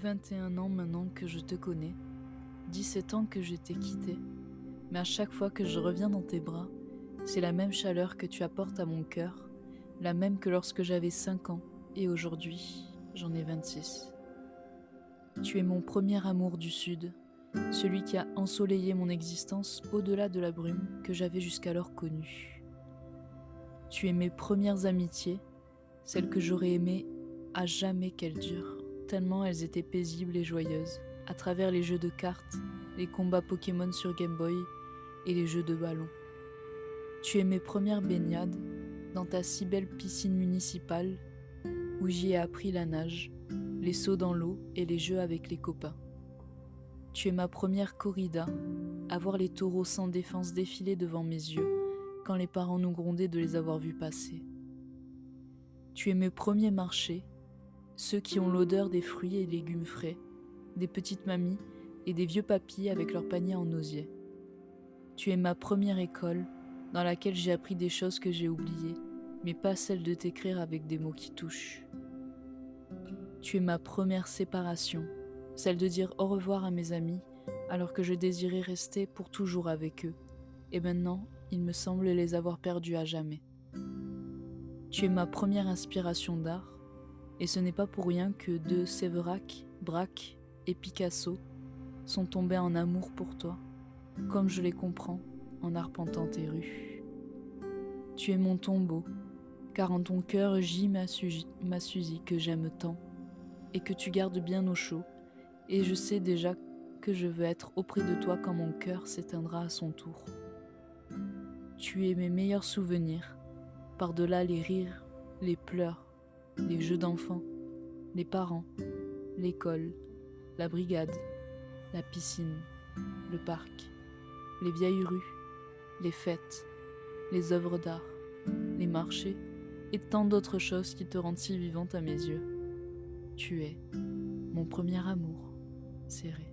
21 ans maintenant que je te connais, 17 ans que je t'ai quitté, mais à chaque fois que je reviens dans tes bras, c'est la même chaleur que tu apportes à mon cœur, la même que lorsque j'avais 5 ans, et aujourd'hui, j'en ai 26. Tu es mon premier amour du Sud, celui qui a ensoleillé mon existence au-delà de la brume que j'avais jusqu'alors connue. Tu es mes premières amitiés, celles que j'aurais aimé à jamais qu'elles durent, tellement elles étaient paisibles et joyeuses, à travers les jeux de cartes, les combats Pokémon sur Game Boy et les jeux de ballon. Tu es mes premières baignades dans ta si belle piscine municipale où j'y ai appris la nage, les sauts dans l'eau et les jeux avec les copains. Tu es ma première corrida, à voir les taureaux sans défense défiler devant mes yeux quand les parents nous grondaient de les avoir vus passer. Tu es mes premiers marchés, ceux qui ont l'odeur des fruits et légumes frais, des petites mamies et des vieux papis avec leurs paniers en osier. Tu es ma première école dans laquelle j'ai appris des choses que j'ai oubliées, mais pas celle de t'écrire avec des mots qui touchent. Tu es ma première séparation, celle de dire au revoir à mes amis alors que je désirais rester pour toujours avec eux, et maintenant il me semble les avoir perdus à jamais. Tu es ma première inspiration d'art, et ce n'est pas pour rien que de Séverac, Braque et Picasso sont tombés en amour pour toi, comme je les comprends en arpentant tes rues. Tu es mon tombeau, car en ton cœur gît ma, ma Suzy que j'aime tant, et que tu gardes bien au chaud, et je sais déjà que je veux être auprès de toi quand mon cœur s'éteindra à son tour. Tu es mes meilleurs souvenirs, par-delà les rires, les pleurs, les jeux d'enfants, les parents, l'école, la brigade, la piscine, le parc, les vieilles rues, les fêtes, les œuvres d'art, les marchés et tant d'autres choses qui te rendent si vivante à mes yeux. Tu es mon premier amour serré.